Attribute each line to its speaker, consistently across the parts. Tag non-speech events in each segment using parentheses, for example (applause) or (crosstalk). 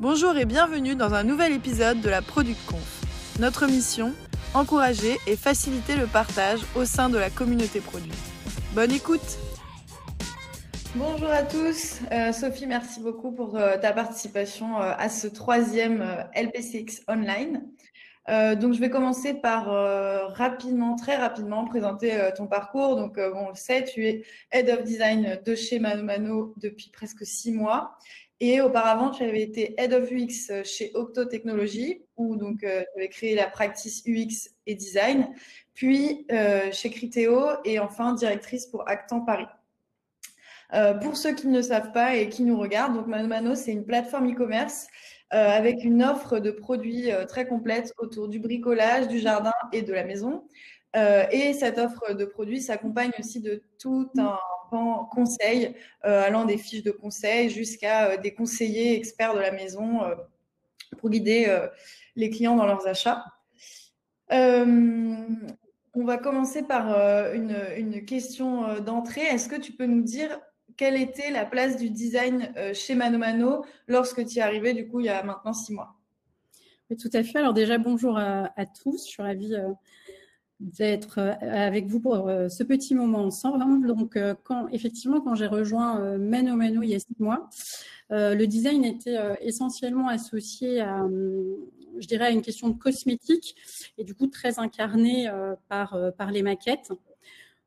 Speaker 1: Bonjour et bienvenue dans un nouvel épisode de la Product Conf. Notre mission encourager et faciliter le partage au sein de la communauté produit. Bonne écoute Bonjour à tous. Euh, Sophie, merci beaucoup pour euh, ta participation euh, à ce troisième LPCX Online. donc, je vais commencer par rapidement, très rapidement, présenter ton parcours. Donc, on le sait, tu es Head of Design de chez Mano Mano depuis presque six mois. Et auparavant, tu avais été Head of UX chez Octo Technologies, où donc tu avais créé la practice UX et Design, puis chez Criteo et enfin directrice pour Actant Paris. Euh, pour ceux qui ne le savent pas et qui nous regardent, donc Mano Mano, c'est une plateforme e-commerce euh, avec une offre de produits euh, très complète autour du bricolage, du jardin et de la maison. Et cette offre de produits s'accompagne aussi de tout un pan conseil, allant des fiches de conseil jusqu'à des conseillers experts de la maison pour guider les clients dans leurs achats. on va commencer par une, question d'entrée. Est-ce que tu peux nous dire quelle était la place du design euh, chez Mano Mano lorsque tu es arrivé, du coup, il y a maintenant six mois?
Speaker 2: Oui, tout à fait. Alors déjà, bonjour à, tous. Je suis ravie euh, d'être euh, avec vous pour ce petit moment ensemble. Donc, quand, effectivement, quand j'ai rejoint Mano Mano il y a six mois, le design était essentiellement associé à, je dirais, à une question de cosmétique et du coup très incarné par, par les maquettes.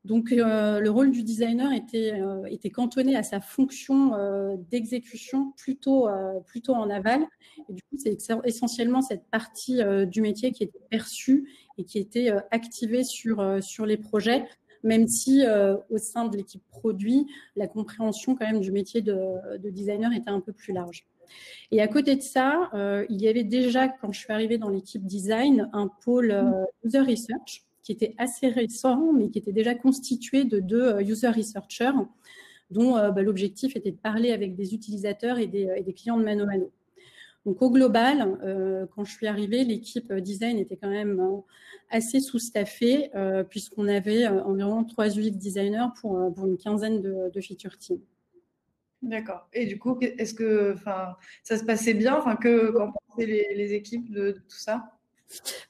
Speaker 2: Donc, euh, le rôle du designer était, euh, était cantonné à sa fonction euh, d'exécution plutôt, plutôt en aval. Et du coup, c'est essentiellement cette partie du métier qui était perçue et qui était activée sur, sur les projets, même si au sein de l'équipe produit, la compréhension quand même du métier de, de, designer était un peu plus large. Et à côté de ça, il y avait déjà, quand je suis arrivée dans l'équipe design, un pôle user research qui était assez récent, mais qui était déjà constitué de deux euh, user researchers, dont euh, bah, l'objectif était de parler avec des utilisateurs et des, clients de Mano Mano. Donc au global, euh, quand je suis arrivée, l'équipe design était quand même assez sous-staffée, puisqu'on avait environ 3 UX designers pour, une quinzaine de, feature teams.
Speaker 1: D'accord. Et du coup, est-ce que ça se passait bien? Qu'en pensaient les, équipes de, tout ça?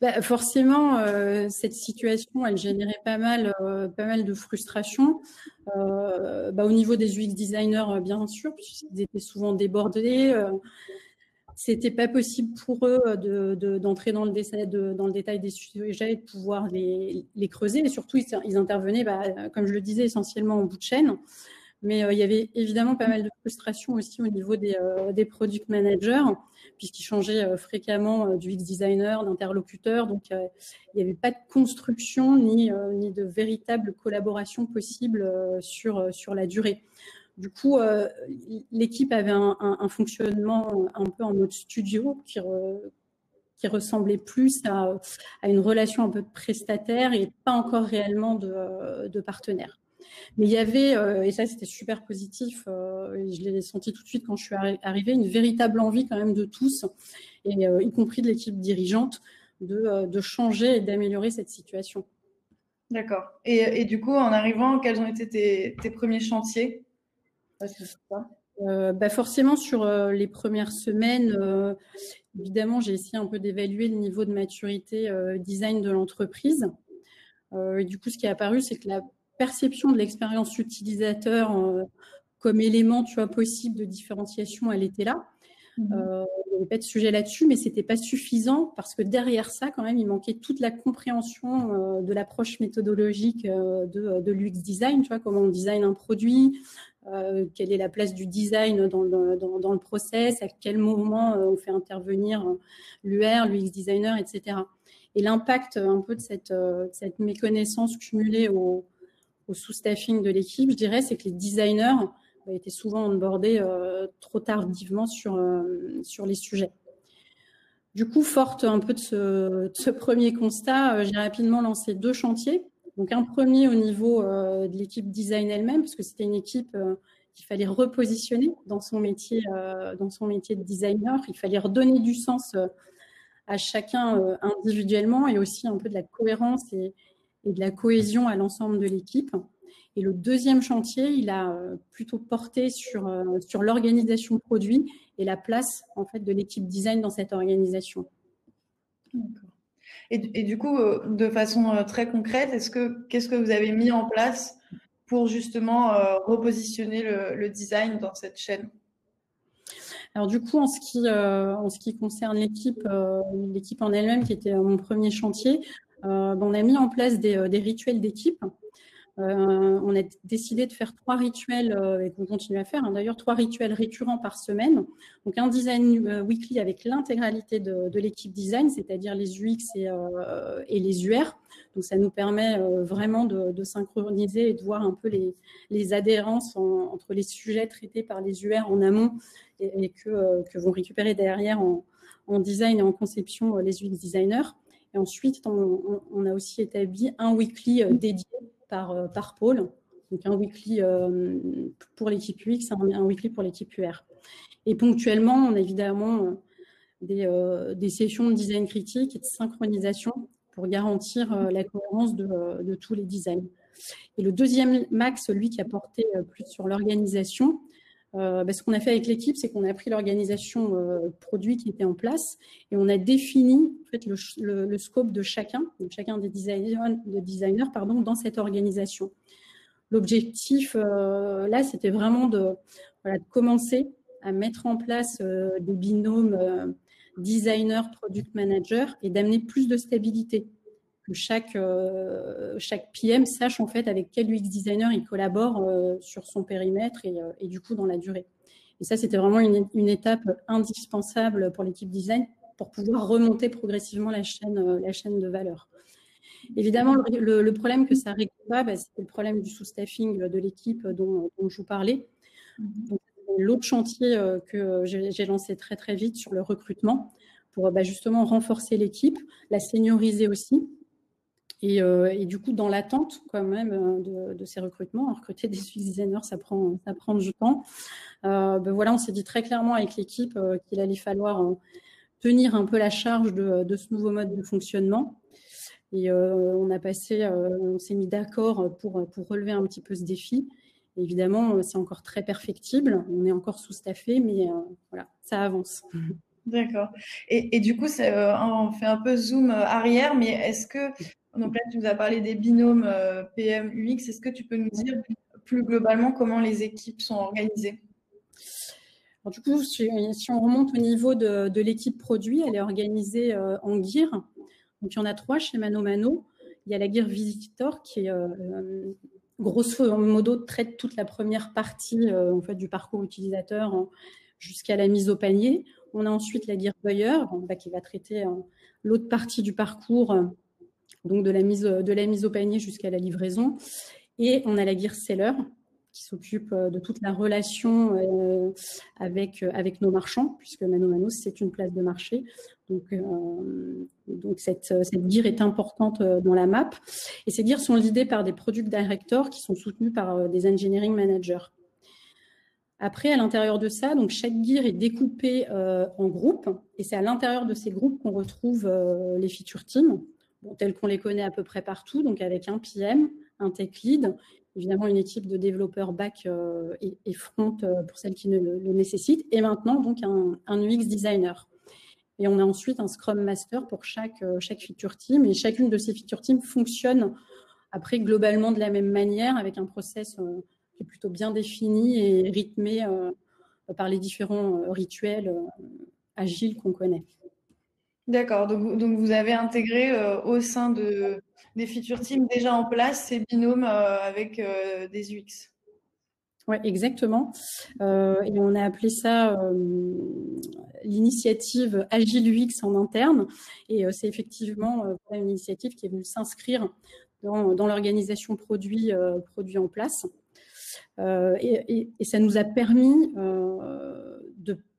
Speaker 2: Bah, forcément, euh, cette situation, elle générait pas mal, euh, pas mal de frustration. Euh, bah, au niveau des UX designers, bien sûr, puisqu'ils étaient souvent débordés. c'était pas possible pour eux d'entrer dans, le détail, dans le détail des sujets et de pouvoir les, creuser. Et surtout, ils, intervenaient, bah, comme je le disais, essentiellement en bout de chaîne. Mais il y avait évidemment pas mal de frustration aussi au niveau des, des product managers puisqu'il changeait euh, fréquemment euh, du designer, d'interlocuteur. Donc, euh, il n'y avait pas de construction ni, ni de véritable collaboration possible sur, sur la durée. Du coup, l'équipe avait un, fonctionnement un peu en mode studio qui, qui ressemblait plus à, à, une relation un peu de prestataire et pas encore réellement de, de partenaire. Mais il y avait, euh, et ça c'était super positif, euh, je l'ai senti tout de suite quand je suis arrivée, une véritable envie quand même de tous, et euh, y compris de l'équipe dirigeante, de, de changer et d'améliorer cette situation.
Speaker 1: D'accord. Et, et, du coup, en arrivant, quels ont été tes, tes premiers chantiers?
Speaker 2: Bah forcément sur les premières semaines, évidemment, j'ai essayé un peu d'évaluer le niveau de maturité design de l'entreprise. et du coup, ce qui est apparu, c'est que la perception de l'expérience utilisateur euh, comme élément, tu vois, possible de différenciation, elle était là. Mhm. Euh, il n'y avait pas de sujet là-dessus, mais c'était pas suffisant parce que derrière ça, quand même, il manquait toute la compréhension euh, de l'approche méthodologique de, de l'UX design. Tu vois, comment on design un produit, quelle est la place du design dans le, dans, dans le process, à quel moment on fait intervenir l'UR, l'UX designer, etc. Et l'impact un peu de cette, cette méconnaissance cumulée au, au sous-staffing de l'équipe, je dirais, c'est que les designers bah, étaient souvent onboardés euh, trop tardivement sur, euh, sur les sujets. Du coup, forte un peu de ce, premier constat, euh, j'ai rapidement lancé deux chantiers. Donc un premier au niveau de l'équipe design elle-même, parce que c'était une équipe qu'il fallait repositionner dans son métier, dans son métier de designer. Il fallait redonner du sens à chacun individuellement et aussi un peu de la cohérence et, et de la cohésion à l'ensemble de l'équipe. Et le deuxième chantier, il a plutôt porté sur, sur l'organisation produit et la place en fait de l'équipe design dans cette organisation.
Speaker 1: Et, et, du coup, de façon très concrète, est-ce que qu'est-ce que vous avez mis en place pour justement repositionner le, le design dans cette chaîne?
Speaker 2: Alors du coup, en ce qui, euh, en ce qui concerne l'équipe, euh, l'équipe en elle-même, qui était mon premier chantier, euh, on a mis en place des, des rituels d'équipe. on a décidé de faire trois rituels, et qu'on continue à faire, hein, d'ailleurs, trois rituels récurrents par semaine. Donc un design weekly avec l'intégralité de, l'équipe design, c'est-à-dire les UX et, les UR. Donc ça nous permet vraiment de, synchroniser et de voir un peu les, adhérences entre les sujets traités par les UR en amont et, euh, que, vont récupérer derrière en, design et en conception euh, les UX designers. Ensuite, on, a aussi établi un weekly euh, dédié par, par pôle. Donc un weekly pour l'équipe UX, un, weekly pour l'équipe UR. Et ponctuellement, on a évidemment des, des, sessions de design critique et de synchronisation pour garantir la cohérence de, de, tous les designs. Et le deuxième max, celui qui a porté plus sur l'organisation, euh, bah, ce qu'on a fait avec l'équipe, c'est qu'on a pris l'organisation euh, produit qui était en place et on a défini le, scope de chacun, de chacun des designers, de designers pardon, dans cette organisation. L'objectif euh, là, c'était vraiment de, de, commencer à mettre en place des binômes designer, product manager et d'amener plus de stabilité que chaque, euh, chaque PM sache en fait avec quel UX designer il collabore euh, sur son périmètre et, euh, et, du coup dans la durée. Et ça, c'était vraiment une, une, étape indispensable pour l'équipe design pour pouvoir remonter progressivement la chaîne, la chaîne de valeur. Évidemment, le, le problème que ça règle pas, bah, c'est le problème du sous-staffing de l'équipe dont, dont, je vous parlais. Mm-hmm. L'autre chantier que j'ai lancé très très vite sur le recrutement pour bah, justement renforcer l'équipe, la senioriser aussi, euh, et, du coup, dans l'attente quand même euh, de, ces recrutements, recruter des designers, ça prend, ça prend du temps. Euh, ben voilà, on s'est dit très clairement avec l'équipe qu'il allait falloir tenir un peu la charge de, ce nouveau mode de fonctionnement. Et on a passé, on s'est mis d'accord pour, pour relever un petit peu ce défi. évidemment, c'est encore très perfectible. On est encore sous-staffé, mais voilà, ça avance.
Speaker 1: D'accord. Et, du coup, on fait un peu zoom arrière, mais est-ce que donc là, tu nous as parlé des binômes euh, PM-UX. Est-ce que tu peux nous dire plus globalement comment les équipes sont organisées?
Speaker 2: Du coup, si, on remonte au niveau de, l'équipe produit, elle est organisée euh, en GIR. Donc, il y en a trois chez Mano Mano. Il y a la GIR Visitor qui est euh, grosso modo traite toute la première partie en fait, du parcours utilisateur jusqu'à la mise au panier. On a ensuite la GIR Buyer bah, qui va traiter l'autre partie du parcours donc de la mise, de la mise au panier jusqu'à la livraison. Et on a la gear seller qui s'occupe euh, de toute la relation euh, avec, euh, avec nos marchands, puisque Mano Mano, c'est une place de marché. Donc, donc cette, cette gear est importante dans la map. Et ces gears sont l'idée par des product directors qui sont soutenus par des engineering managers. Après, à l'intérieur de ça, donc chaque gear est découpé en groupes, et c'est à l'intérieur de ces groupes qu'on retrouve les feature teams tels qu'on les connaît à peu près partout, donc avec un PM, un tech lead, évidemment une équipe de développeurs back euh, et, front euh, pour celles qui ne le, nécessitent, et maintenant donc un, UX designer. Et on a ensuite un Scrum Master pour chaque, euh, chaque feature team, et chacune de ces feature teams fonctionne après globalement de la même manière, avec un process qui est plutôt bien défini et rythmé par les différents rituels agiles qu'on connaît.
Speaker 1: D'accord, donc, vous avez intégré euh, au sein de, des feature teams déjà en place ces binômes euh, avec euh, des UX.
Speaker 2: Oui, exactement. et on a appelé ça l'initiative Agile UX en interne. Et c'est effectivement une initiative qui est venue s'inscrire dans, l'organisation produit, en place. Et, ça nous a permis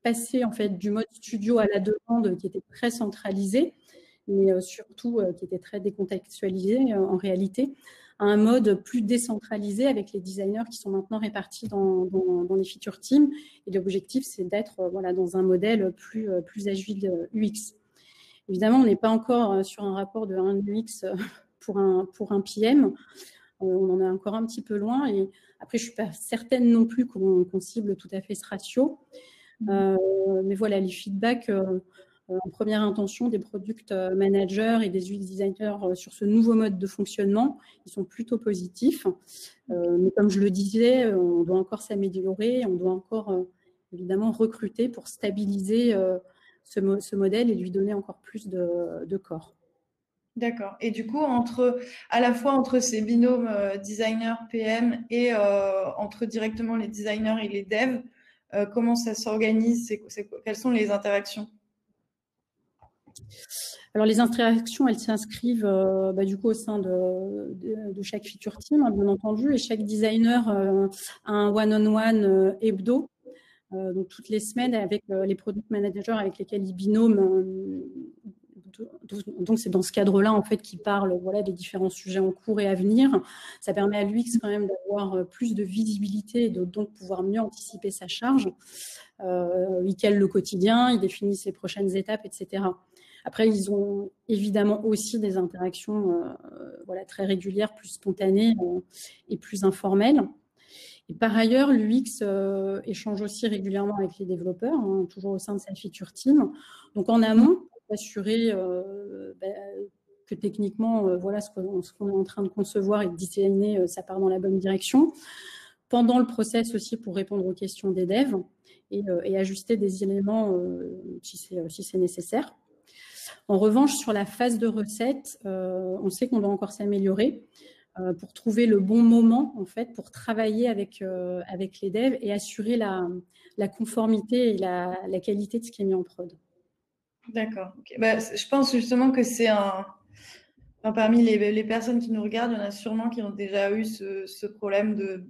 Speaker 2: passer en fait du mode studio à la demande qui était très centralisé, mais euh, surtout euh, qui était très décontextualisé euh, en réalité, à un mode plus décentralisé avec les designers qui sont maintenant répartis dans, les feature teams. Et l'objectif, c'est d'être voilà, dans un modèle plus, plus agile UX. Évidemment, on n'est pas encore sur un rapport de 1 UX pour un, pour un PM. on en est encore un petit peu loin. Et après, je suis pas certaine non plus qu'on cible tout à fait ce ratio. Mmh. mais voilà, les feedbacks en première intention des product managers et des UX designers sur ce nouveau mode de fonctionnement, ils sont plutôt positifs. mais comme je le disais, on doit encore s'améliorer, on doit encore évidemment recruter pour stabiliser ce, modèle et lui donner encore plus de, corps.
Speaker 1: D'accord. Et du coup, à la fois entre ces binômes euh, designers, PM et euh, entre directement les designers et les devs, euh, comment ça s'organise? Quelles sont les interactions?
Speaker 2: Alors les interactions, elles s'inscrivent bah, du coup au sein de, chaque feature team, hein, bien entendu, et chaque designer a un one-on-one hebdo euh, donc toutes les semaines avec euh, les product managers avec lesquels ils binôment. Euh, donc c'est dans ce cadre-là en fait qu'il parle voilà des différents sujets en cours et à venir. Ça permet à l'UX quand même d'avoir plus de visibilité et de donc pouvoir mieux anticiper sa charge. Euh, il cale le quotidien, il définit ses prochaines étapes, etc. Après, ils ont évidemment aussi des interactions voilà, très régulières, plus spontanées et plus informelles. Et par ailleurs, l'UX euh, échange aussi régulièrement avec les développeurs, hein, toujours au sein de sa feature team. Donc en amont, assurer euh, bah, que techniquement, euh, voilà ce qu'on est en train de concevoir et de designer, ça part dans la bonne direction. Pendant le process aussi pour répondre aux questions des devs et, ajuster des éléments si c'est nécessaire. En revanche, sur la phase de recette, on sait qu'on doit encore s'améliorer. Euh, pour trouver le bon moment en fait pour travailler avec euh, les devs et assurer la, conformité et la, qualité de ce qui est mis en prod.
Speaker 1: D'accord. Bah, je pense justement que c'est un parmi les, personnes qui nous regardent, il y en a sûrement qui ont déjà eu ce, problème de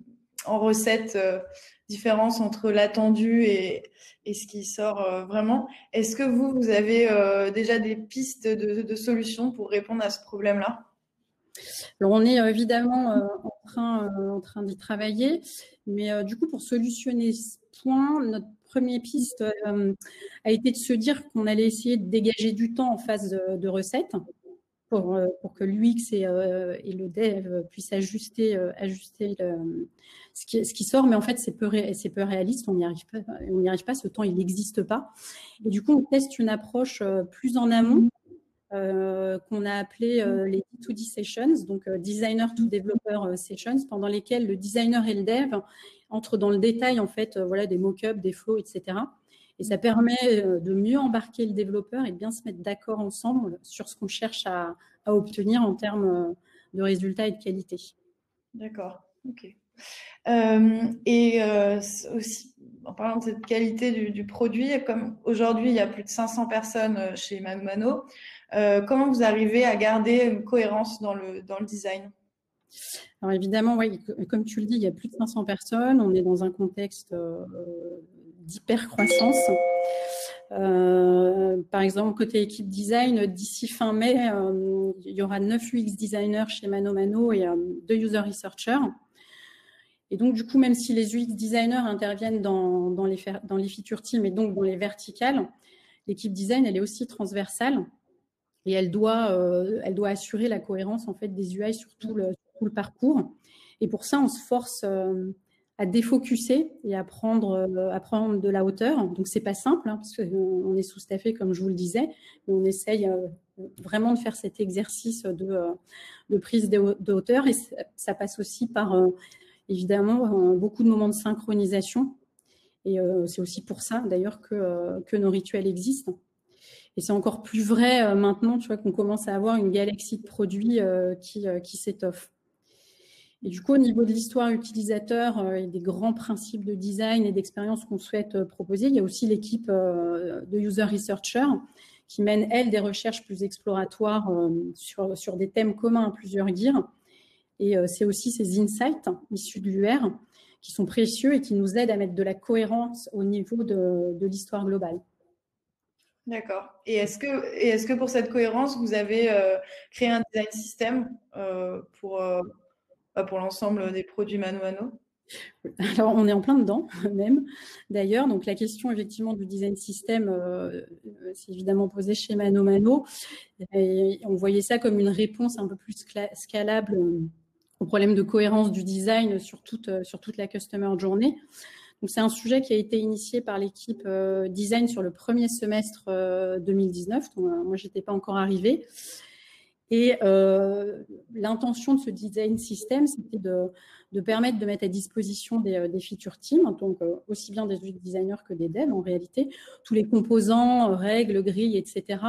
Speaker 1: en recette euh, différence entre l'attendu et, et, ce qui sort vraiment. Est-ce que vous, vous avez déjà des pistes de, solutions pour répondre à ce problème-là?
Speaker 2: On est euh, évidemment euh, en train, euh, en train d'y travailler, mais du coup, pour solutionner ce point, notre première piste a été de se dire qu'on allait essayer de dégager du temps en phase de, recette pour, pour, que l'UX et, et, le dev puissent ajuster, ce, qui, sort. Mais en fait, c'est peu, réaliste, on n'y arrive, pas, ce temps, il n'existe pas. Et du coup, on teste une approche plus en amont euh, qu'on a appelé euh, les D2D sessions, donc euh, designer to developer sessions, pendant lesquelles le designer et le dev entrent dans le détail en fait, voilà, des mock-ups, des flows, etc. Et ça permet de mieux embarquer le développeur et de bien se mettre d'accord ensemble sur ce qu'on cherche à, obtenir en termes de résultats et de qualité.
Speaker 1: D'accord, ok. et aussi, en parlant de cette qualité du, du produit, comme aujourd'hui il y a plus de 500 personnes chez Mano Mano, euh, comment vous arrivez à garder une cohérence dans le, dans le design?
Speaker 2: Alors évidemment, oui, comme tu le dis, il y a plus de 500 personnes. On est dans un contexte euh, d'hyper-croissance. Euh, par exemple, côté équipe design, d'ici fin mai, il y aura 9 UX designers chez Mano Mano et 2 user researchers. Et donc, du coup, même si les UX designers interviennent dans, les, dans les feature teams et donc dans les verticales, l'équipe design, elle est aussi transversale et elle doit, euh, elle doit assurer la cohérence en fait des UI sur tout le, tout le parcours. Et pour ça, on se force euh, à défocuser et à prendre, euh, à prendre de la hauteur. Donc c'est pas simple hein, parce qu'on est sous-staffé comme je vous le disais, mais on essaye vraiment de faire cet exercice de, de prise de, hauteur et ça passe aussi par évidemment beaucoup de moments de synchronisation. Et c'est aussi pour ça d'ailleurs que, que nos rituels existent. Et c'est encore plus vrai euh, maintenant, tu vois, qu'on commence à avoir une galaxie de produits euh, qui, euh, qui s'étoffe. Et du coup, au niveau de l'histoire utilisateur et des grands principes de design et d'expérience qu'on souhaite proposer, il y a aussi l'équipe de user researchers qui mène, elle, des recherches plus exploratoires sur, sur des thèmes communs à plusieurs gears. Et c'est aussi ces insights issus de l'UR qui sont précieux et qui nous aident à mettre de la cohérence au niveau de, de l'histoire globale.
Speaker 1: D'accord. Et est-ce que, est-ce que pour cette cohérence, vous avez euh, créé un design system euh, pour, euh, pour l'ensemble des produits Mano Mano
Speaker 2: alors, on est en plein dedans, (laughs) même, d'ailleurs. Donc, la question, effectivement, du design system, c'est évidemment posée chez Mano Mano. On voyait ça comme une réponse un peu plus scalable au problème de cohérence du design sur toute, sur toute la customer journée. Donc c'est un sujet qui a été initié par l'équipe design sur le premier semestre 2019. Donc, moi, j'étais pas encore arrivée. Et euh, l'intention de ce design system, c'était de, permettre de mettre à disposition des, euh, des feature teams, donc euh, aussi bien des designers que des devs en réalité, tous les composants, règles, grilles, etc.,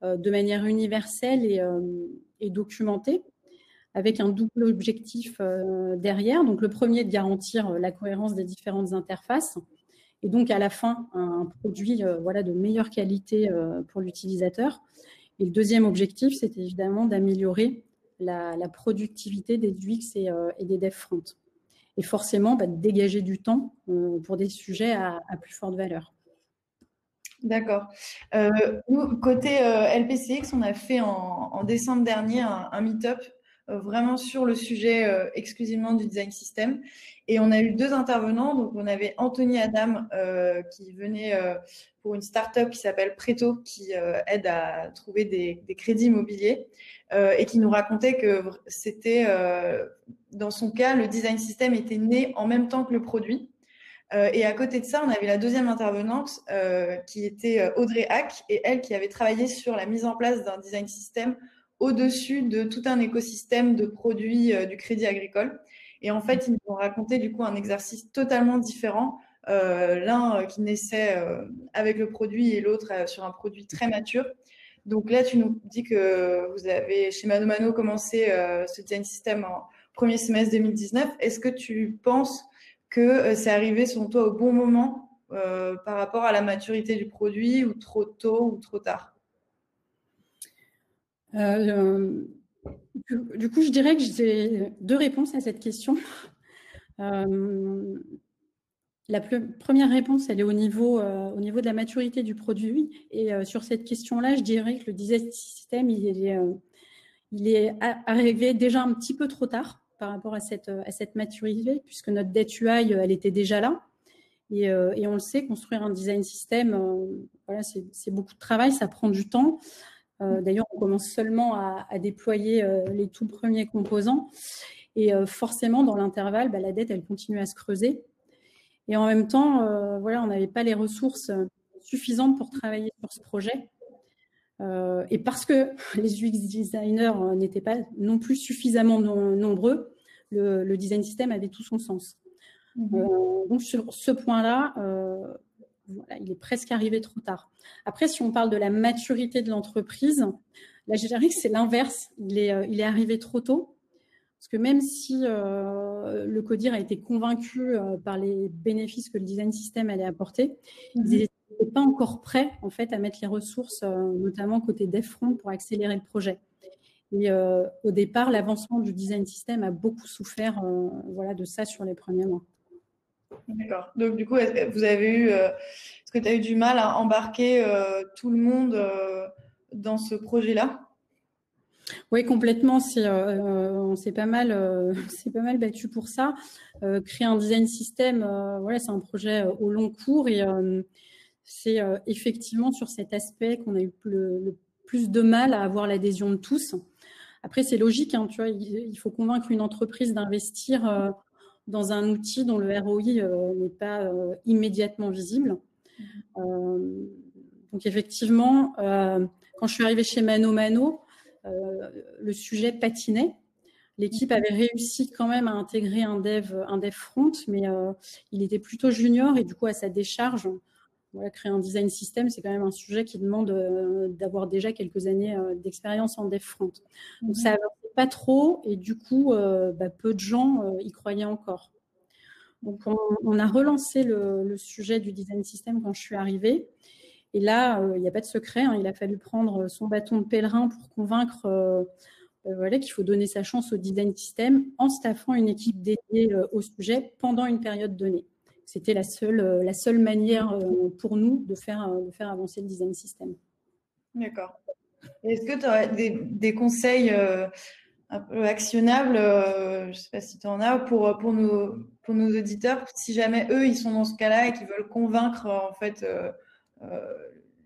Speaker 2: de manière universelle et, et, documentée, avec un double objectif derrière. Donc le premier, de garantir la cohérence des différentes interfaces, et donc à la fin, un produit voilà, de meilleure qualité pour l'utilisateur. Et le deuxième objectif, c'est évidemment d'améliorer la, productivité des UX euh, et, des dev front. Et forcément, bah, de dégager du temps euh, pour des sujets à, plus forte valeur.
Speaker 1: D'accord. Euh, nous, côté LPCX, on a fait en, décembre dernier un, un meet-up vraiment sur le sujet exclusivement du design system. Et on a eu deux intervenants. Donc, on avait Anthony Adam qui venait pour une start-up qui s'appelle Preto, qui euh, aide à trouver des, crédits immobiliers euh, et qui nous racontait que c'était, euh, dans son cas, le design system était né en même temps que le produit. et à côté de ça, on avait la deuxième intervenante qui était Audrey Hack et elle qui avait travaillé sur la mise en place d'un design system au-dessus de tout un écosystème de produits du crédit agricole. Et en fait, ils nous ont raconté du coup un exercice totalement différent euh, l'un euh, qui naissait euh, avec le produit et l'autre sur un produit très mature. Donc là, tu nous dis que vous avez chez Mano Mano commencé ce design system en premier semestre 2019. Est-ce que tu penses que c'est arrivé selon toi au bon moment par rapport à la maturité du produit ou trop tôt ou trop tard?
Speaker 2: Du, coup, je dirais que j'ai deux réponses à cette question. La première réponse, elle est au niveau, euh, au niveau de la maturité du produit. Et euh, sur cette question-là, je dirais que le design system, il est, euh, arrivé déjà un petit peu trop tard par rapport à cette, à cette maturité, puisque notre dette UI, elle était déjà là. Et, et on le sait, construire un design system, voilà, c'est beaucoup de travail, ça prend du temps. D'ailleurs, on commence seulement à, à déployer les tout premiers composants. Et forcément, dans l'intervalle, bah, la dette, elle continue à se creuser. Et en même temps, euh, voilà, on n'avait pas les ressources euh, suffisantes pour travailler sur ce projet. Euh, et parce que (laughs) les UX designers n'étaient pas non plus suffisamment nombreux, le, design system avait tout son sens. Mm-hmm. donc sur ce point-là, voilà, il est presque arrivé trop tard. Après, si on parle de la maturité de l'entreprise, là, je dirais que c'est l'inverse. Il est, il est arrivé trop tôt. Parce que même si euh, le CODIR a été convaincu euh, par les bénéfices que le design system allait apporter, ils n'étaient pas encore prêts en fait à mettre les ressources, euh, notamment côté DevFront, pour accélérer le projet. Et au départ, l'avancement du design system a beaucoup souffert voilà, de ça sur les premiers mois.
Speaker 1: D'accord. Donc, du coup, vous avez eu, est-ce que tu as eu du mal à embarquer tout le monde dans ce projet-là?
Speaker 2: Oui, complètement. Euh, on s'est pas mal, euh, (laughs) c'est pas mal battu pour ça. Euh, créer un design system, voilà, c'est un projet au long cours et c'est effectivement sur cet aspect qu'on a eu le, plus de mal à avoir l'adhésion de tous. Après, c'est logique, hein, tu vois, il, faut convaincre une entreprise d'investir dans un outil dont le ROI n'est pas immédiatement visible. donc effectivement, quand je suis arrivée chez Mano Mano, euh, le sujet patinait. L'équipe avait réussi quand même à intégrer un dev, un dev front, mais euh, il était plutôt junior et du coup à sa décharge, voilà, créer un design system, c'est quand même un sujet qui demande euh, d'avoir déjà quelques années d'expérience en dev front. Donc ça n'avançait pas trop et du coup, bah, peu de gens y croyaient encore. Donc on, a relancé le, sujet du design system quand je suis arrivée. Et là, euh, il n'y a pas de secret. Hein. il a fallu prendre son bâton de pèlerin pour convaincre euh, euh, voilà, qu'il faut donner sa chance au design system en staffant une équipe dédiée au sujet pendant une période donnée. C'était la seule, la seule manière pour nous de faire, de faire avancer le design system.
Speaker 1: D'accord. Est-ce que tu aurais des, conseils un peu actionnables, je ne sais pas si tu en as, pour, pour, nos, pour nos auditeurs, si jamais eux, ils sont dans ce cas-là et qu'ils veulent convaincre en fait euh,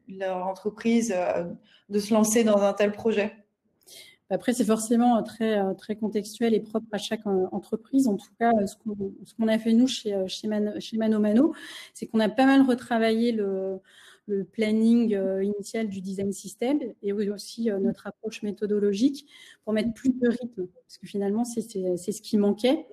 Speaker 1: leur entreprise euh, de se lancer dans un tel projet
Speaker 2: Après, c'est forcément très, très contextuel et propre à chaque entreprise. En tout cas, ce qu'on a fait nous chez, chez, chez Mano Mano, c'est qu'on a pas mal retravaillé le, le planning euh, initial du design system et aussi euh, notre approche méthodologique pour mettre plus de rythme, parce que finalement, c'est ce qui manquait.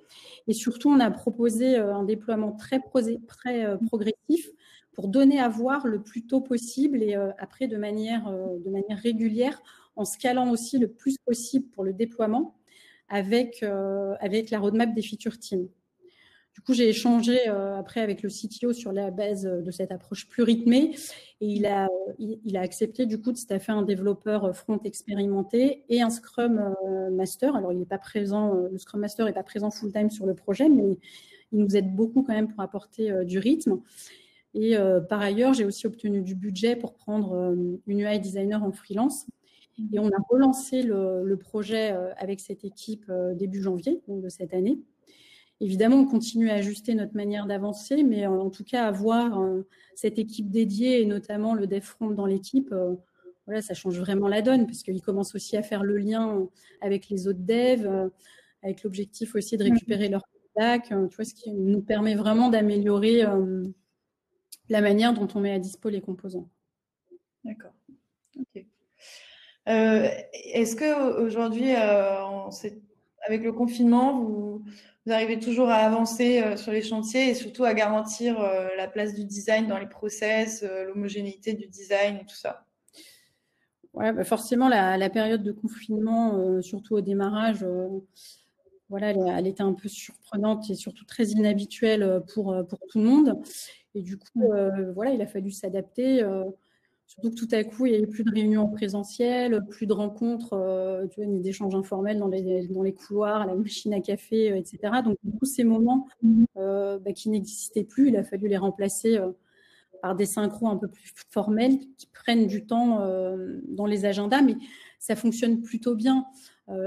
Speaker 2: Et surtout, on a proposé euh, un déploiement très, très progressif pour donner à voir le plus tôt possible et après de manière, de manière régulière, en scalant aussi le plus possible pour le déploiement avec, avec la roadmap des feature teams. Du coup, j'ai échangé euh, après avec le CTO sur la base euh, de cette approche plus rythmée et il a, accepté du coup de staffer un développeur euh, front expérimenté et un Scrum Master. Alors, il n'est pas présent, le Scrum Master n'est pas présent full time sur le projet, mais il nous aide beaucoup quand même pour apporter du rythme. Et par ailleurs, j'ai aussi obtenu du budget pour prendre une UI designer en freelance. Et on a relancé le, projet avec cette équipe début janvier de cette année. Évidemment, on continue à ajuster notre manière d'avancer, mais en tout cas, avoir euh, cette équipe dédiée et notamment le dev front dans l'équipe, euh, voilà, ça change vraiment la donne parce qu'il commence aussi à faire le lien avec les autres devs, euh, avec l'objectif aussi de récupérer leur feedback, tu vois, ce qui nous permet vraiment d'améliorer la manière dont on met à dispo les composants.
Speaker 1: D'accord. Est-ce que aujourd'hui, avec le confinement, vous, vous arrivez toujours à avancer euh, sur les chantiers et surtout à garantir euh, la place du design dans les process, euh, l'homogénéité du design et tout ça.
Speaker 2: Ouais, bah, forcément, la, période de confinement, surtout au démarrage, voilà, elle, était un peu surprenante et surtout très inhabituelle pour, pour tout le monde. Et du coup, voilà, il a fallu s'adapter. Surtout que tout à coup, il n'y avait plus de réunions en présentiel, plus de rencontres, euh, ni d'échanges informels dans les, couloirs, à la machine à café, euh, etc. Donc, coup, ces moments euh, bah, qui n'existaient plus, il a fallu les remplacer par des synchros un peu plus formels qui prennent du temps dans les agendas, mais ça fonctionne plutôt bien.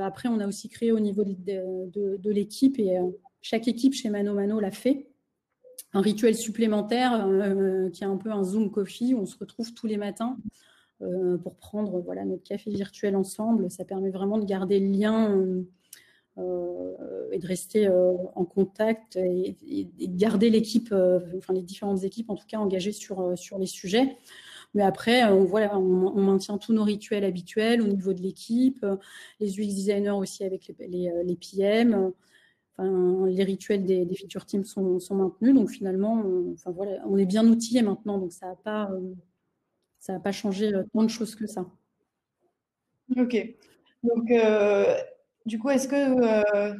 Speaker 2: après, on a aussi créé au niveau de, de, de l'équipe et chaque équipe chez Mano Mano l'a fait un rituel supplémentaire euh, qui est un peu un Zoom Coffee où on se retrouve tous les matins euh, pour prendre voilà, notre café virtuel ensemble. Ça permet vraiment de garder le lien euh, et de rester en contact et, de garder l'équipe, enfin les différentes équipes en tout cas engagées sur, sur les sujets. Mais après, on, voilà, on, maintient tous nos rituels habituels au niveau de l'équipe, les UX designers aussi avec les, les, les PM les rituels des, des, feature teams sont, maintenus. Donc finalement, on, est bien outillé maintenant. Donc ça n'a pas, euh, pas changé euh, tant de choses que ça.
Speaker 1: Ok. Donc euh, du coup, est-ce que,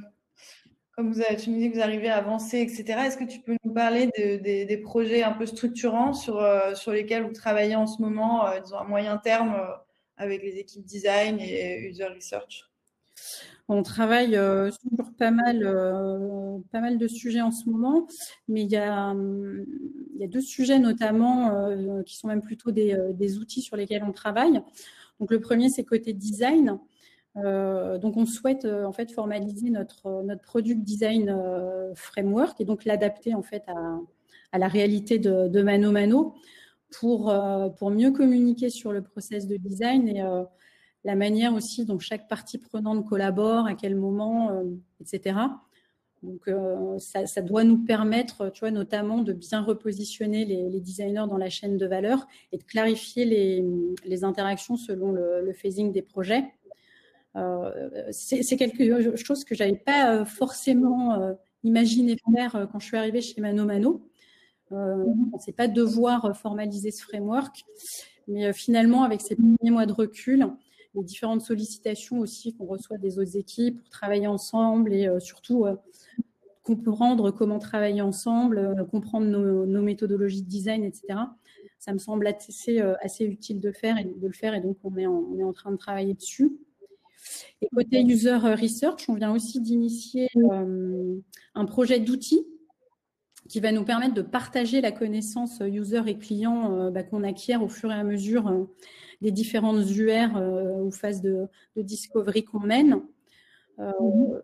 Speaker 1: comme vous tu me dis que vous arrivez à avancer, etc., est-ce que tu peux nous parler des projets un peu structurants sur, sur lesquels vous travaillez en ce moment, disons à moyen terme, avec les équipes design et user research?
Speaker 2: On travaille euh, sur pas mal, euh, pas mal de sujets en ce moment, mais il y a, deux sujets notamment euh, qui sont même plutôt des, outils sur lesquels on travaille. Le premier, c'est côté design. donc on souhaite en fait formaliser notre, product design framework et donc l'adapter en fait à, à, la réalité de, de Mano Mano pour, pour mieux communiquer sur le process de design et la manière aussi dont chaque partie prenante collabore, à quel moment, euh, etc. Donc, euh, ça, doit nous permettre, tu vois, notamment de bien repositionner les, designers dans la chaîne de valeur et de clarifier les, interactions selon le, phasing des projets. Euh, c'est quelque chose que j'avais pas forcément imaginé faire quand je suis arrivée chez Mano Mano. on ne pensait pas devoir formaliser ce framework, mais finalement, avec ces premiers mois de recul, les différentes sollicitations aussi qu'on reçoit des autres équipes pour travailler ensemble et euh, surtout euh, comprendre comment travailler ensemble, euh, comprendre nos, méthodologies de design, etc. Ça me semble assez, utile de faire et de le faire et donc on est en, train de travailler dessus. Côté user research, on vient aussi d'initier un projet d'outils qui va nous permettre de partager la connaissance user et client bah, qu'on acquiert au fur et à mesure des différentes UR euh, ou phases de, discovery qu'on mène. Euh, mhm.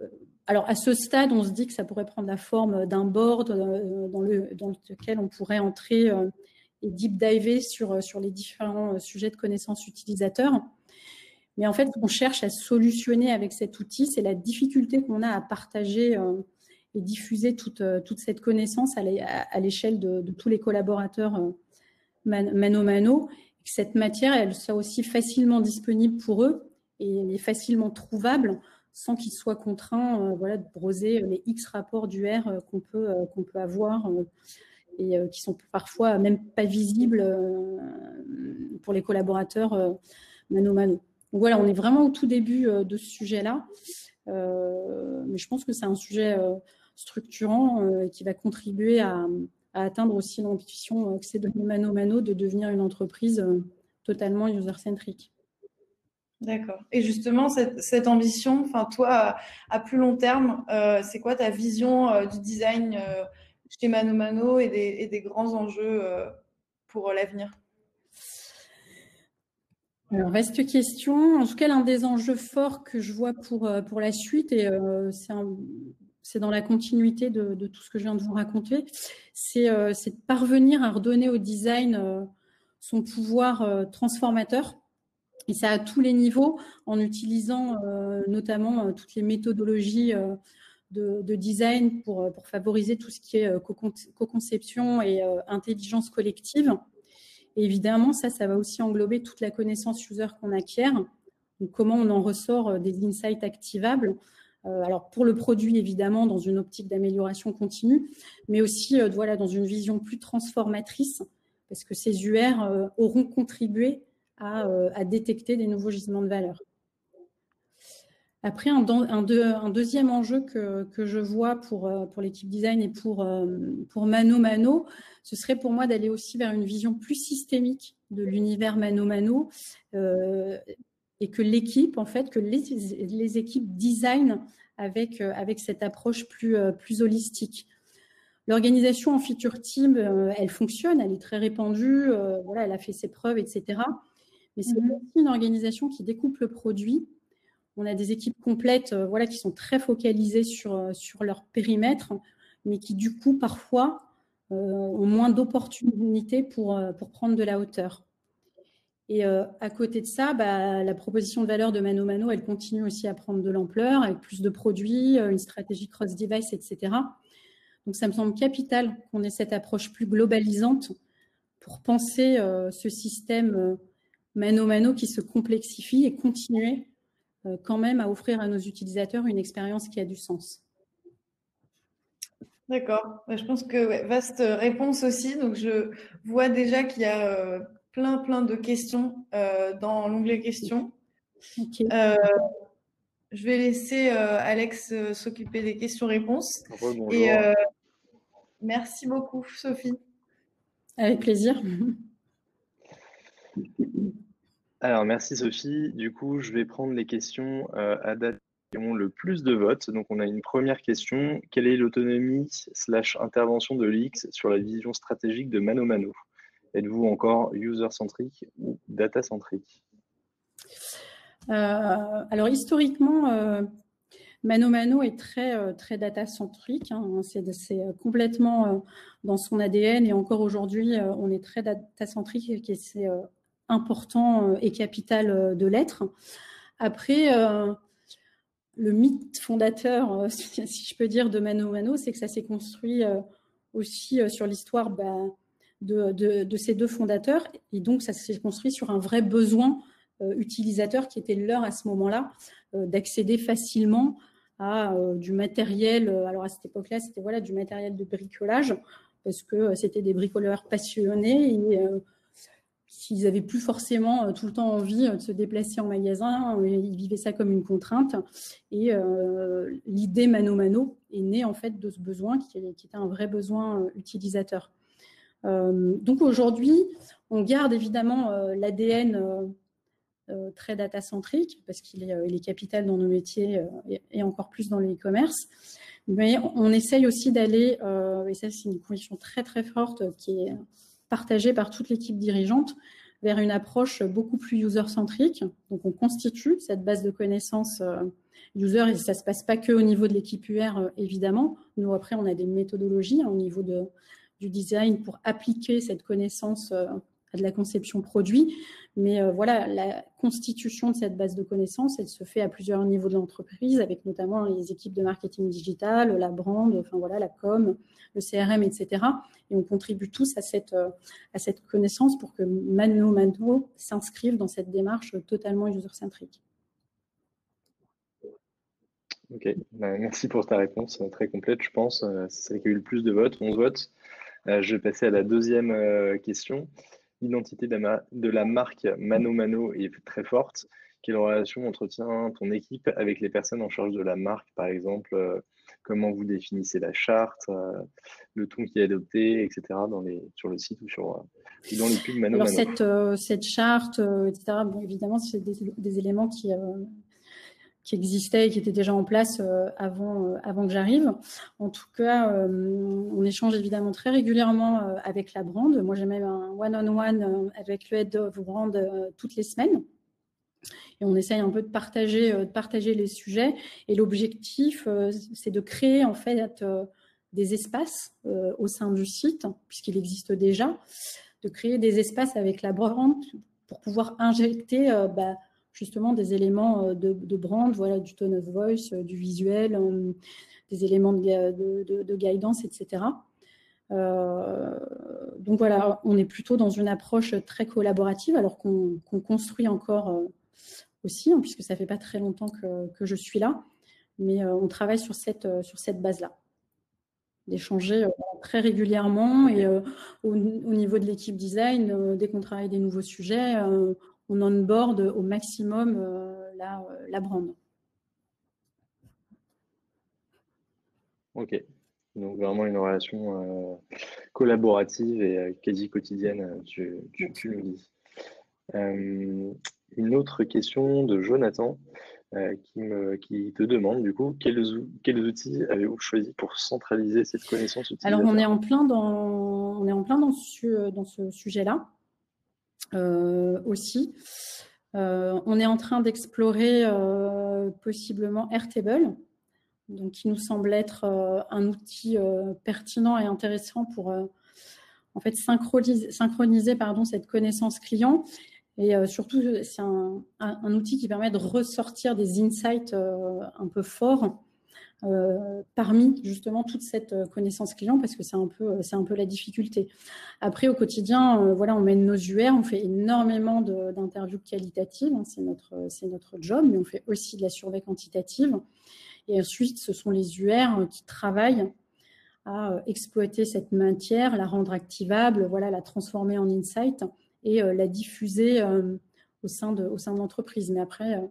Speaker 2: Alors, à ce stade, on se dit que ça pourrait prendre la forme d'un board euh, dans, le, dans lequel on pourrait entrer et deep diver sur, sur les différents sujets de connaissances utilisateurs. Mais en fait, on cherche à solutionner avec cet outil, c'est la difficulté qu'on a à partager et diffuser toute, toute cette connaissance à l'échelle de, de, tous les collaborateurs mano mano. Que cette matière, elle soit aussi facilement disponible pour eux et facilement trouvable sans qu'ils soient contraints voilà, de broser les X rapports d'UR qu'on peut, qu'on peut avoir et qui sont parfois même pas visibles pour les collaborateurs mano-mano. Donc voilà, on est vraiment au tout début de ce sujet-là, mais je pense que c'est un sujet structurant qui va contribuer à, à atteindre aussi l'ambition que c'est de Mano Mano de devenir une entreprise totalement user-centric.
Speaker 1: D'accord. Et justement, cette, ambition, enfin toi, à, plus long terme, euh, c'est quoi ta vision euh, du design euh, chez Mano Mano et des, grands enjeux pour l'avenir?
Speaker 2: Alors, vaste question. En tout cas, l'un des enjeux forts que je vois pour, pour la suite, et c'est dans la continuité de, tout ce que je viens de vous raconter, c'est de parvenir à redonner au design son pouvoir transformateur et ça à tous les niveaux, en utilisant euh, notamment euh, toutes les méthodologies euh, de, design pour, pour, favoriser tout ce qui est co-conception et intelligence collective. Et évidemment, ça, ça va aussi englober toute la connaissance user qu'on acquiert. Donc, comment on en ressort des insights activables. Alors pour le produit, évidemment, dans une optique d'amélioration continue, mais aussi voilà, dans une vision plus transformatrice, parce que ces UR auront contribué euh, à, détecter des nouveaux gisements de valeur. Après, un, deuxième enjeu que, je vois pour, euh, l'équipe design et pour, euh, pour Mano Mano, ce serait pour moi d'aller aussi vers une vision plus systémique de l'univers Mano Mano et que l'équipe, en fait, que les, les équipes design avec, avec cette approche plus, plus holistique. L'organisation en feature team, elle fonctionne, elle est très répandue, voilà, elle a fait ses preuves, etc mais c'est mhm. aussi une organisation qui découpe le produit. On a des équipes complètes euh, voilà, qui sont très focalisées sur, euh, sur leur périmètre, mais qui du coup parfois euh, ont moins d'opportunités pour, pour prendre de la hauteur. Et à côté de ça, bah, la proposition de valeur de Mano Mano, elle continue aussi à prendre de l'ampleur avec plus de produits, une stratégie cross-device, etc. Donc ça me semble capital qu'on ait cette approche plus globalisante pour penser ce système mano mano qui se complexifie et continuer euh, quand même à offrir à nos utilisateurs une expérience qui a du sens.
Speaker 1: D'accord. Bah, je pense que vaste réponse aussi. Donc je vois déjà qu'il y a euh, plein plein de questions euh, dans l'onglet questions. je vais laisser Alex s'occuper des questions-réponses. Et merci beaucoup, Sophie.
Speaker 2: Avec plaisir.
Speaker 3: Alors, merci Sophie. Du coup, je vais prendre les questions euh, à date qui ont le plus de votes. Donc, on a une première question. Quelle est l'autonomie slash intervention de l'X sur la vision stratégique de Mano Mano? Êtes-vous encore user-centrique ou data-centrique?
Speaker 2: Euh, Alors, historiquement, euh, Mano Mano est très, très data-centrique. Hein. C'est complètement dans son ADN et encore aujourd'hui, on est très data-centrique et c'est important euh, et capital euh, de l'être. Après, euh, le mythe fondateur, (laughs) si je peux dire, de Mano Mano, c'est que ça s'est construit aussi sur l'histoire bah, de, ces deux fondateurs. Et donc, ça s'est construit sur un vrai besoin utilisateur qui était leur à ce moment-là, d'accéder facilement à du matériel. Alors, à cette époque-là, c'était voilà, du matériel de bricolage, parce que c'était des bricoleurs passionnés. Et, s'ils n'avaient plus forcément euh, tout le temps envie euh, de se déplacer en magasin, euh, ils vivaient ça comme une contrainte. Et l'idée Mano Mano est née en fait de ce besoin qui, était un vrai besoin utilisateur. Donc aujourd'hui, on garde évidemment l'ADN très data-centrique parce qu'il est, capital dans nos métiers et, encore plus dans le e-commerce. Mais on essaye aussi d'aller, et ça c'est une condition très très forte qui est partagé par toute l'équipe dirigeante vers une approche beaucoup plus user-centrique. Donc, on constitue cette base de connaissances euh, user et ça se passe pas que au niveau de l'équipe UR, euh, évidemment. Nous, après, on a des méthodologies hein, au niveau de, du design pour appliquer cette connaissance euh, à de la conception produit. Mais euh, voilà, la constitution de cette base de connaissances, elle se fait à plusieurs niveaux de l'entreprise, avec notamment les équipes de marketing digital, la brand, enfin voilà, la com, le CRM, etc. Et on contribue tous à cette, euh, à cette connaissance pour que Mano Mano s'inscrive dans cette démarche totalement user-centrique.
Speaker 3: Ok, bah, merci pour ta réponse très complète, je pense. C'est celle qui a eu le plus de votes, 11 votes. Je vais passer à la deuxième question l'identité de la marque Mano Mano est très forte. Quelle relation entretient ton équipe avec les personnes en charge de la marque, par exemple euh, Comment vous définissez la charte, euh, le ton qui est adopté, etc. Dans les, sur le site ou sur, euh, dans les pubs Mano
Speaker 2: Alors Cette, cette charte, etc., évidemment, c'est des, éléments qui, qui existaient et qui étaient déjà en place euh, avant, euh, avant que j'arrive. En tout cas, euh, on échange évidemment très régulièrement avec la brand. Moi, j'ai même un one-on-one avec le head of brand toutes les semaines. Et on essaye un peu de partager, partager les sujets. Et l'objectif, c'est de créer en fait des espaces au sein du site, puisqu'il existe déjà, de créer des espaces avec la brand pour pouvoir injecter bah, justement des éléments euh, de, brand, voilà, du tone of voice, euh, du visuel, euh, des éléments de, guidance, etc. donc voilà, on est plutôt dans une approche très collaborative, alors qu'on construit encore aussi, hein, puisque ça fait pas très longtemps que, je suis là, mais on travaille sur cette, sur cette base-là d'échanger très régulièrement et au, niveau de l'équipe design, dès qu'on travaille des nouveaux sujets, on onboard au maximum euh, la, la brand.
Speaker 3: Ok, donc vraiment une relation euh, collaborative et euh, quasi quotidienne, tu, tu, nous dis. une autre question de Jonathan qui, me, qui, te demande du coup quels, quels outils avez-vous choisi pour centraliser cette connaissance
Speaker 2: Alors on est en plein dans, on est en plein dans ce, dans ce sujet-là. Euh, aussi. Euh, on est en train d'explorer euh, possiblement Airtable, donc qui nous semble être un outil pertinent et intéressant pour en fait synchroniser, cette connaissance client. Et surtout, c'est un, outil qui permet de ressortir des insights un peu forts euh, parmi justement toute cette euh, connaissance client parce que c'est un peu euh, c'est un peu la difficulté. Après au quotidien, voilà, on mène nos UR, on fait énormément d'interviews qualitatives, hein, c'est notre c'est notre job, mais on fait aussi de la surveille quantitative. Et ensuite, ce sont les UR qui travaillent à exploiter cette matière, la rendre activable, voilà, la transformer en insight et la diffuser au sein de au sein de l'entreprise. Mais après,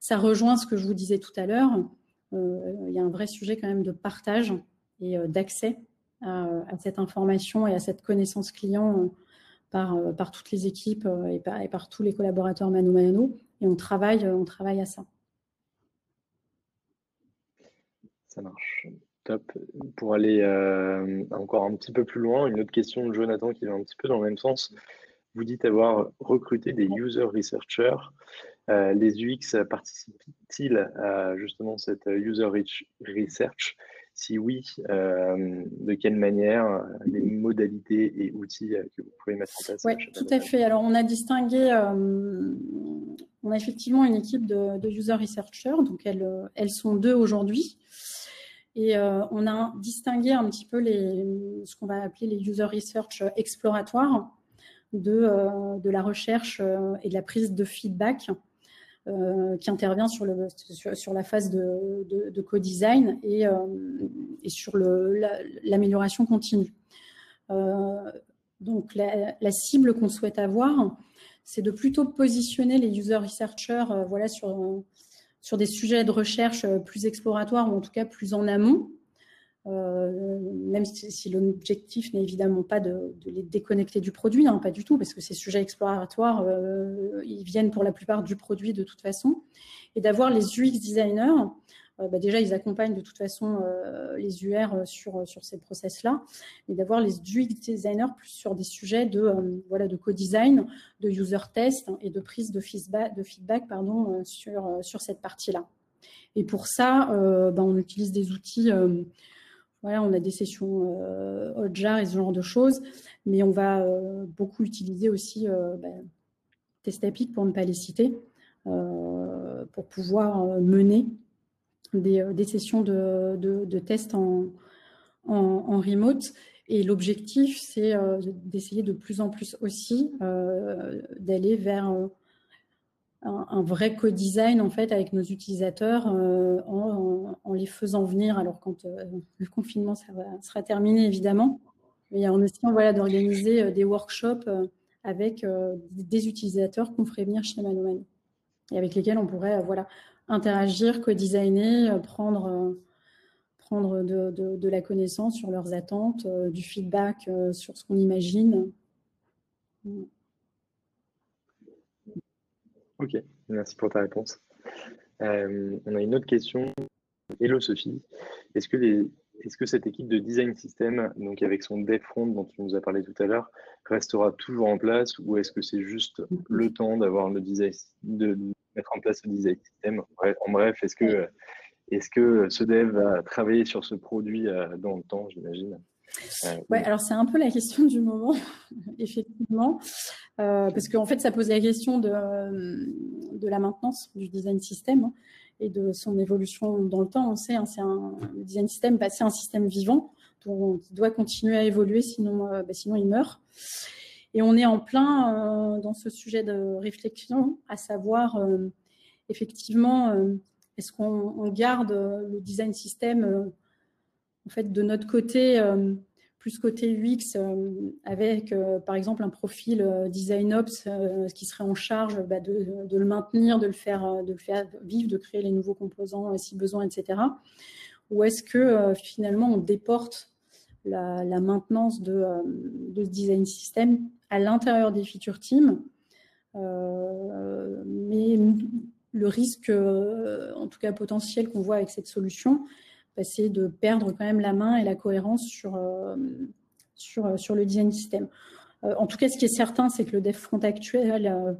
Speaker 2: ça rejoint ce que je vous disais tout à l'heure il y a un vrai sujet quand même de partage et euh, d'accès à, cette information et à cette connaissance client euh, par, toutes les équipes et par, tous les collaborateurs mano mano. Et on travaille, on travaille à ça.
Speaker 3: Ça marche. Top. Pour aller encore un petit peu plus loin, une autre question de Jonathan qui va un petit peu dans le même sens. Vous dites avoir recruté des user researchers euh, les UX participent-ils à justement cette user research? Si oui, euh, de quelle manière Les modalités et outils euh, que vous pouvez mettre en place
Speaker 2: Oui, tout à fait. Alors, on a distingué, on a effectivement une équipe de, user researchers, donc elles, elles sont deux aujourd'hui. Et on a distingué un petit peu les, ce qu'on va appeler les user research exploratoires de, de la recherche et de la prise de feedback euh, qui intervient sur, la phase de, de, co-design et, euh, sur l'amélioration continue. Euh, donc la, cible qu'on souhaite avoir, c'est de plutôt positionner les user researchers voilà, sur des sujets de recherche plus exploratoires ou en tout cas plus en amont, euh, même si, l'objectif n'est évidemment pas de, les déconnecter du produit, hein, pas du tout, parce que ces sujets exploratoires, euh, ils viennent pour la plupart du produit de toute façon, et d'avoir les UX designers. Euh, bah déjà, ils accompagnent de toute façon les UR sur, sur ces process-là, mais d'avoir les UX designers plus sur des sujets de, voilà, de co-design, de user test et de prise de feedback, pardon, sur, sur cette partie-là. Et pour ça, bah, on utilise des outils on a des sessions Hotjar et ce genre de choses, mais on va beaucoup utiliser aussi ben, Testapic pour ne pas les citer, pour pouvoir mener des, sessions de, tests en, remote. Et l'objectif, c'est d'essayer de plus en plus aussi d'aller vers un, vrai co-design en fait avec nos utilisateurs euh, en, les faisant venir. Alors quand euh, le confinement sera terminé évidemment, mais en essayant voilà d'organiser euh, des workshops avec des utilisateurs qu'on ferait venir chez Mano et avec lesquels on pourrait voilà interagir, co-designer, prendre prendre de, de, la connaissance sur leurs attentes, du feedback sur ce qu'on imagine.
Speaker 3: Ok, merci pour ta réponse. Euh, on a une autre question. Hello Sophie, est-ce que, cette équipe de design system, donc avec son dev front dont tu nous as parlé tout à l'heure, restera toujours en place ou est-ce que c'est juste le temps d'avoir le design, de mettre en place le design system? En bref, est-ce que, est-ce que ce dev va travailler sur ce produit euh, dans le temps, j'imagine?
Speaker 2: Euh, ouais, alors c'est un peu la question du moment, (laughs) effectivement, euh, parce qu'en fait, ça pose la question de, de la maintenance du design system hein, et de son évolution dans le temps. On sait, hein, c'est un design system, bah, c'est un système vivant qui doit continuer à évoluer, sinon, euh, bah, sinon il meurt. Et on est en plein dans ce sujet de réflexion, à savoir effectivement, est-ce qu'on garde le design system en fait, de notre côté, euh, plus côté UX, euh, avec euh, par exemple un profil design ops qui serait en charge bah, de, le maintenir, de le, faire, vivre, de créer les nouveaux composants si besoin, etc. Ou est-ce que finalement on déporte la, maintenance de, ce design system à l'intérieur des feature teams mais le risque, en tout cas potentiel qu'on voit avec cette solution, c'est de perdre quand même la main et la cohérence sur, euh, sur, euh, sur le design system. Euh, en tout cas, ce qui est certain, c'est que le dev front actuel,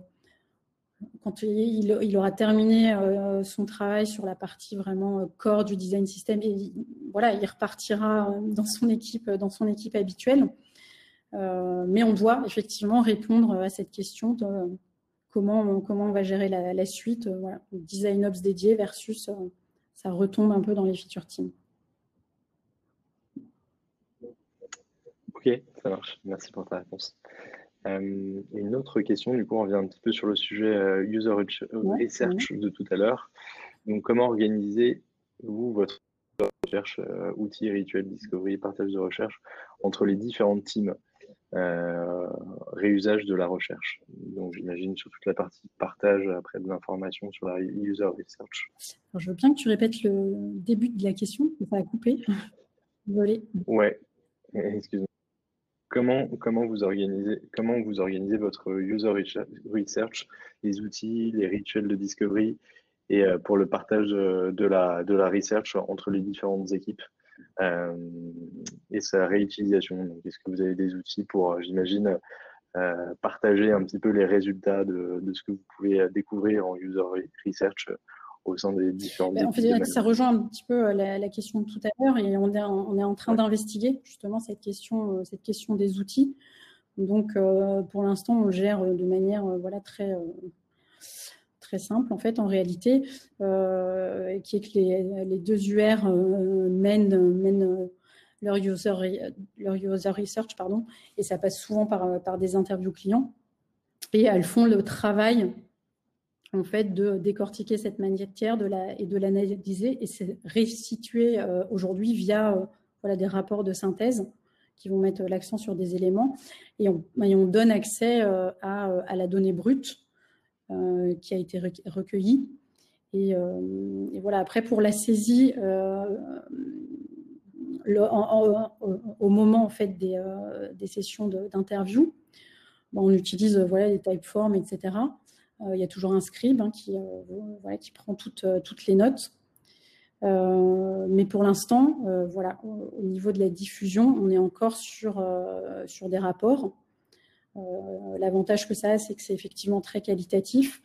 Speaker 2: quand il, il, aura terminé son travail sur la partie vraiment corps du design system, et, voilà, il repartira dans son équipe, dans son équipe habituelle. mais on doit effectivement répondre à cette question de comment comment on va gérer la, suite, voilà, design ops dédié versus ça retombe un peu dans les feature teams.
Speaker 3: Ok, ça marche. Merci pour ta réponse. Euh, une autre question, du coup, on revient un petit peu sur le sujet euh, user research de tout à l'heure. Donc, comment organisez-vous votre recherche, euh, outils, rituels, discovery, partage de recherche entre les différentes teams? Euh, réusage de la recherche. Donc j'imagine sur toute la partie partage après de l'information sur la user research.
Speaker 2: je veux bien que tu répètes le début de la question, ça a coupé.
Speaker 3: Désolé. Ouais, (laughs) excuse-moi. Comment, comment, vous organisez, comment vous organisez votre user research, les outils, les rituels de discovery et euh, pour le partage de la, de la research entre les différentes équipes? euh, et sa réutilisation. est-ce que vous avez des outils pour, euh, j'imagine, euh, partager un petit peu les résultats de, ce que vous pouvez découvrir en user research au sein des différents
Speaker 2: ben, en fait, ça rejoint un petit peu la, question de tout à l'heure et on est, on est en train d'investiguer justement cette question, cette question des outils. Donc, pour l'instant, on le gère de manière voilà, très, très simple en fait en réalité, euh, qui est que les, deux UR euh, mènent, mènent euh, leur user, leur user research pardon, et ça passe souvent par, par des interviews clients. Et elles font le travail en fait de décortiquer cette matière de la, et de l'analyser et c'est restitué aujourd'hui via voilà, des rapports de synthèse qui vont mettre l'accent sur des éléments. Et on, donne accès à, à, la donnée brute qui a été recueilli. Euh, et, voilà, après, pour la saisie, euh, au moment en fait, des, sessions d'interview, on utilise voilà, les typeforms, etc. il y a toujours un scribe hein, qui, qui prend toutes, toutes les notes. mais pour l'instant, voilà, au, niveau de la diffusion, on est encore sur, sur des rapports. Euh, l'avantage que ça a, c'est que c'est effectivement très qualitatif.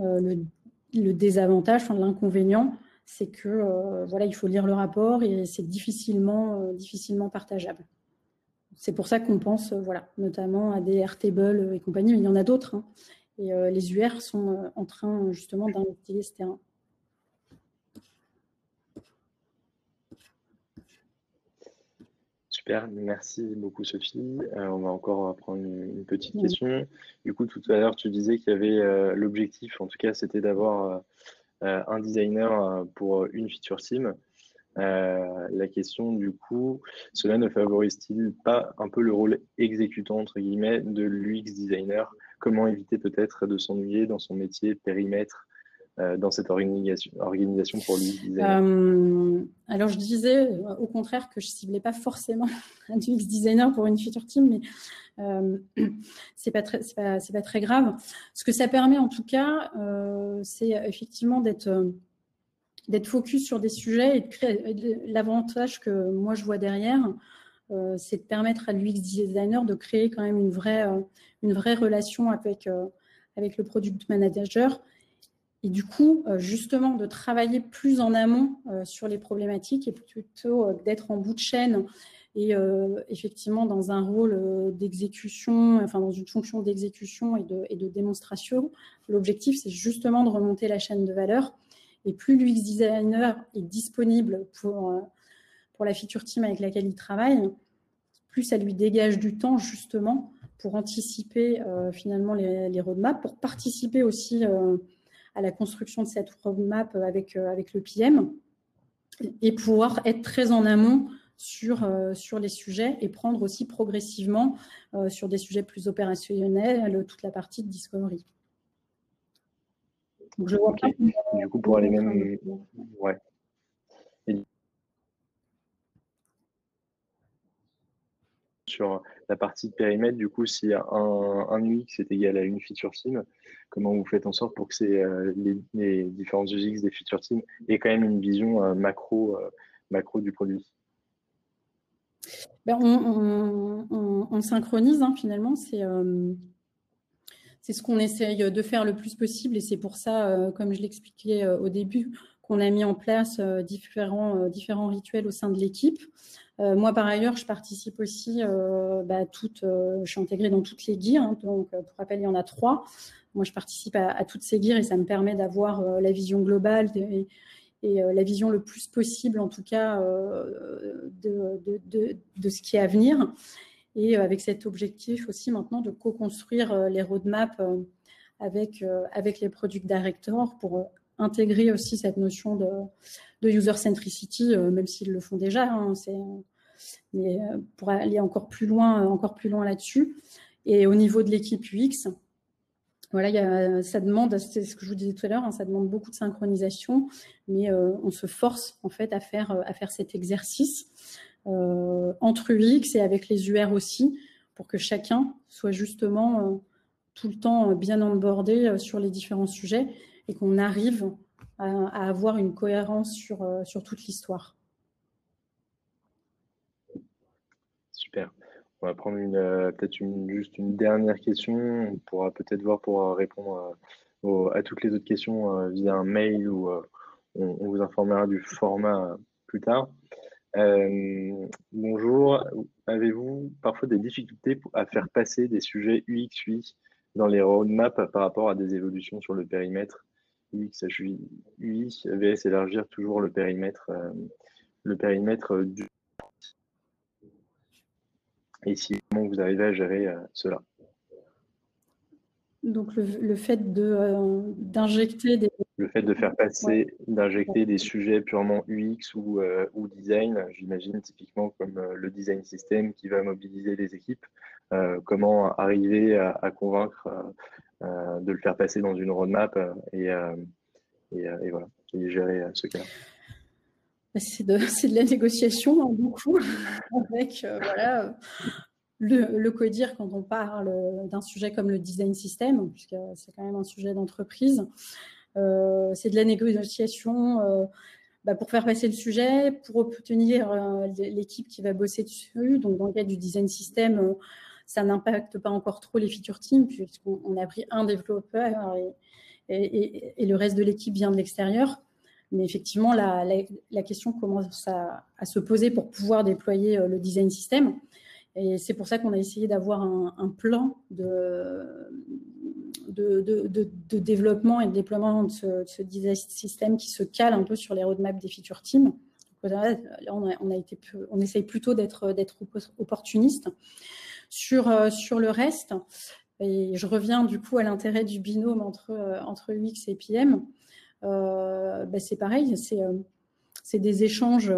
Speaker 2: Euh, le, désavantage, l'inconvénient, c'est que voilà, il faut lire le rapport et c'est difficilement, difficilement partageable. C'est pour ça qu'on pense, voilà, notamment à des Airtable et compagnie, mais il y en a d'autres. Hein. et les UR sont en train justement d'investiguer ce terrain.
Speaker 3: Super, merci beaucoup Sophie. Euh, on va encore prendre une, petite question. Du coup, tout à l'heure, tu disais qu'il y avait euh, l'objectif, en tout cas, c'était d'avoir euh, un designer pour une feature team. la question, du coup, cela ne favorise-t-il pas un peu le rôle exécutant, entre guillemets, de l'UX designer? Comment éviter peut-être de s'ennuyer dans son métier périmètre dans cette organisation, pour lui
Speaker 2: euh, Alors, je disais euh, au contraire que je ciblais pas forcément (laughs) un UX designer pour une future team, mais euh, (clears throat) c'est pas très, grave. Ce que ça permet en tout cas, euh, c'est effectivement d'être focus sur des sujets et de créer l'avantage que moi je vois derrière, euh, c'est de permettre à l'UX designer de créer quand même une vraie, relation avec le product manager et du coup, euh, justement, de travailler plus en amont euh, sur les problématiques et plutôt euh, d'être en bout de chaîne et effectivement dans un rôle d'exécution, enfin dans une fonction d'exécution et de, démonstration. L'objectif, c'est justement de remonter la chaîne de valeur. Et plus l'UX designer est disponible pour, pour la feature team avec laquelle il travaille, plus ça lui dégage du temps justement pour anticiper finalement les, roadmaps, pour participer aussi à la construction de cette roadmap avec, euh, avec le PM et pouvoir être très en amont sur, euh, sur les sujets et prendre aussi progressivement euh, sur des sujets plus opérationnels toute la partie de discovery.
Speaker 3: Donc je vois Du coup, pour aller même. Ouais. Sur la partie de périmètre, du coup, si un, un UX est égal à une feature team, comment vous faites en sorte pour que euh, les, les, différents UX des feature teams aient quand même une vision euh, macro, euh, macro du produit?
Speaker 2: Ben, on, synchronise hein, finalement, c'est c'est ce qu'on essaye de faire le plus possible et c'est pour ça, comme je l'expliquais au début, qu'on a mis en place différents, différents rituels au sein de l'équipe. Euh, moi, par ailleurs, je participe aussi, euh, bah, euh, je suis intégrée dans toutes les gears. Hein, donc, pour rappel, il y en a trois. Moi, je participe à, toutes ces gears et ça me permet d'avoir la vision globale et, la vision le plus possible, en tout cas, de, ce qui est à venir. Et avec cet objectif aussi maintenant de co-construire les roadmaps avec, les product directors pour intégrer aussi cette notion de, de user centricity, euh, même s'ils le font déjà. Hein, euh, pour aller encore plus loin, euh, encore plus loin là-dessus. Et au niveau de l'équipe UX, voilà, y a, ça demande, c'est ce que je vous disais tout à l'heure, hein, ça demande beaucoup de synchronisation, mais on se force en fait à faire à faire cet exercice entre UX et avec les UR aussi, pour que chacun soit justement tout le temps bien onboardé sur les différents sujets et qu'on arrive à, avoir une cohérence sur, euh, sur toute l'histoire.
Speaker 3: Super. On va prendre euh, peut-être juste une dernière question. On pourra peut-être voir pour répondre à, toutes les autres questions euh, via un mail ou on, vous informera du format plus tard. bonjour, avez-vous parfois des difficultés à faire passer des sujets UX, dans les roadmaps par rapport à des évolutions sur le périmètre? UX, UI, VS, élargir toujours le périmètre, euh, le périmètre du. Et si comment vous arrivez à gérer euh, cela
Speaker 2: Donc le, fait de euh, d'injecter des.
Speaker 3: Le fait de faire passer, d'injecter des sujets purement UX ou, ou design, j'imagine typiquement comme le design system qui va mobiliser les équipes. comment arriver à, à convaincre euh, de le faire passer dans une roadmap euh, et, euh, et, et, voilà, et gérer ce cas.
Speaker 2: Bah, c'est de, (laughs) de, la négociation, hein, beaucoup, (laughs) avec voilà, le, le codir quand on parle d'un sujet comme le design system, puisque c'est quand même un sujet d'entreprise. Euh, c'est de la négociation euh, bah, pour faire passer le sujet, pour obtenir euh, l'équipe qui va bosser dessus. Donc, dans le cas du design system, ça n'impacte pas encore trop les feature teams puisqu'on a pris un développeur et, le reste de l'équipe vient de l'extérieur. Mais effectivement, la, question commence à, se poser pour pouvoir déployer le design system. Et c'est pour ça qu'on a essayé d'avoir un, plan de, développement et de déploiement de ce, design system qui se cale un peu sur les roadmaps des feature teams. On essaye plutôt d'être opportuniste. Sur, euh, sur le reste, et je reviens du coup à l'intérêt du binôme entre, euh, entre UX et PM, euh, ben, c'est pareil, c'est des échanges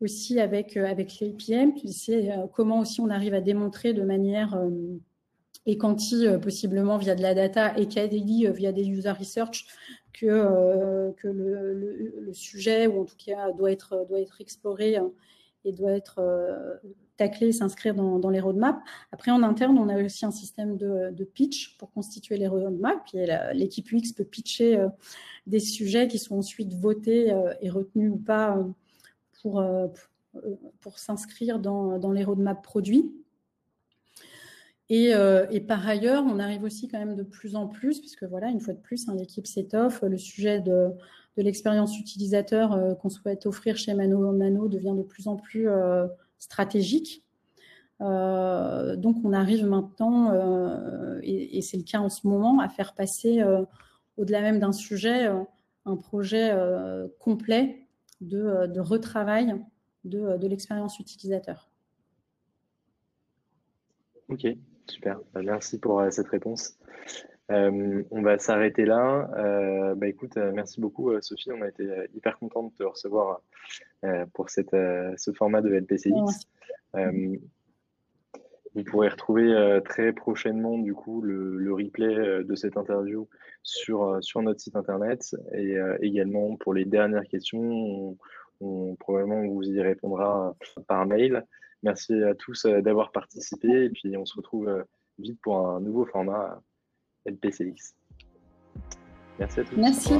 Speaker 2: aussi avec, avec les PM, c'est comment aussi on arrive à démontrer de manière et quanti possiblement via de la data et KDD via des user research que, que le, sujet ou en tout cas doit être, doit être exploré et doit être tacler, s'inscrire dans, les roadmaps. Après, en interne, on a aussi un système de, pitch pour constituer les roadmaps. L'équipe UX peut pitcher euh, des sujets qui sont ensuite votés euh, et retenus ou pas euh, pour, pour s'inscrire dans, les roadmaps produits. Et, par ailleurs, on arrive aussi quand même de plus en plus, puisque voilà, une fois de plus, hein, l'équipe s'étoffe, le sujet de, de l'expérience utilisateur qu'on souhaite offrir chez Mano Mano devient de plus en plus stratégique. Euh, donc, on arrive maintenant, euh, et, c'est le cas en ce moment, à faire passer, euh, au-delà même d'un sujet, un projet complet de, retravail de, l'expérience utilisateur.
Speaker 3: Ok, super. Bah, merci pour cette réponse. On va s'arrêter là. bah, écoute, merci beaucoup Sophie. On a été hyper content de te recevoir pour cette, ce format de LPCX. Vous pourrez retrouver euh, très prochainement du coup le, replay euh, de cette interview sur, euh, sur notre site internet et également pour les dernières questions, on, probablement vous y répondra par mail. Merci à tous d'avoir participé et puis on se retrouve vite pour un nouveau format LPCX. Merci à tous.
Speaker 2: Merci.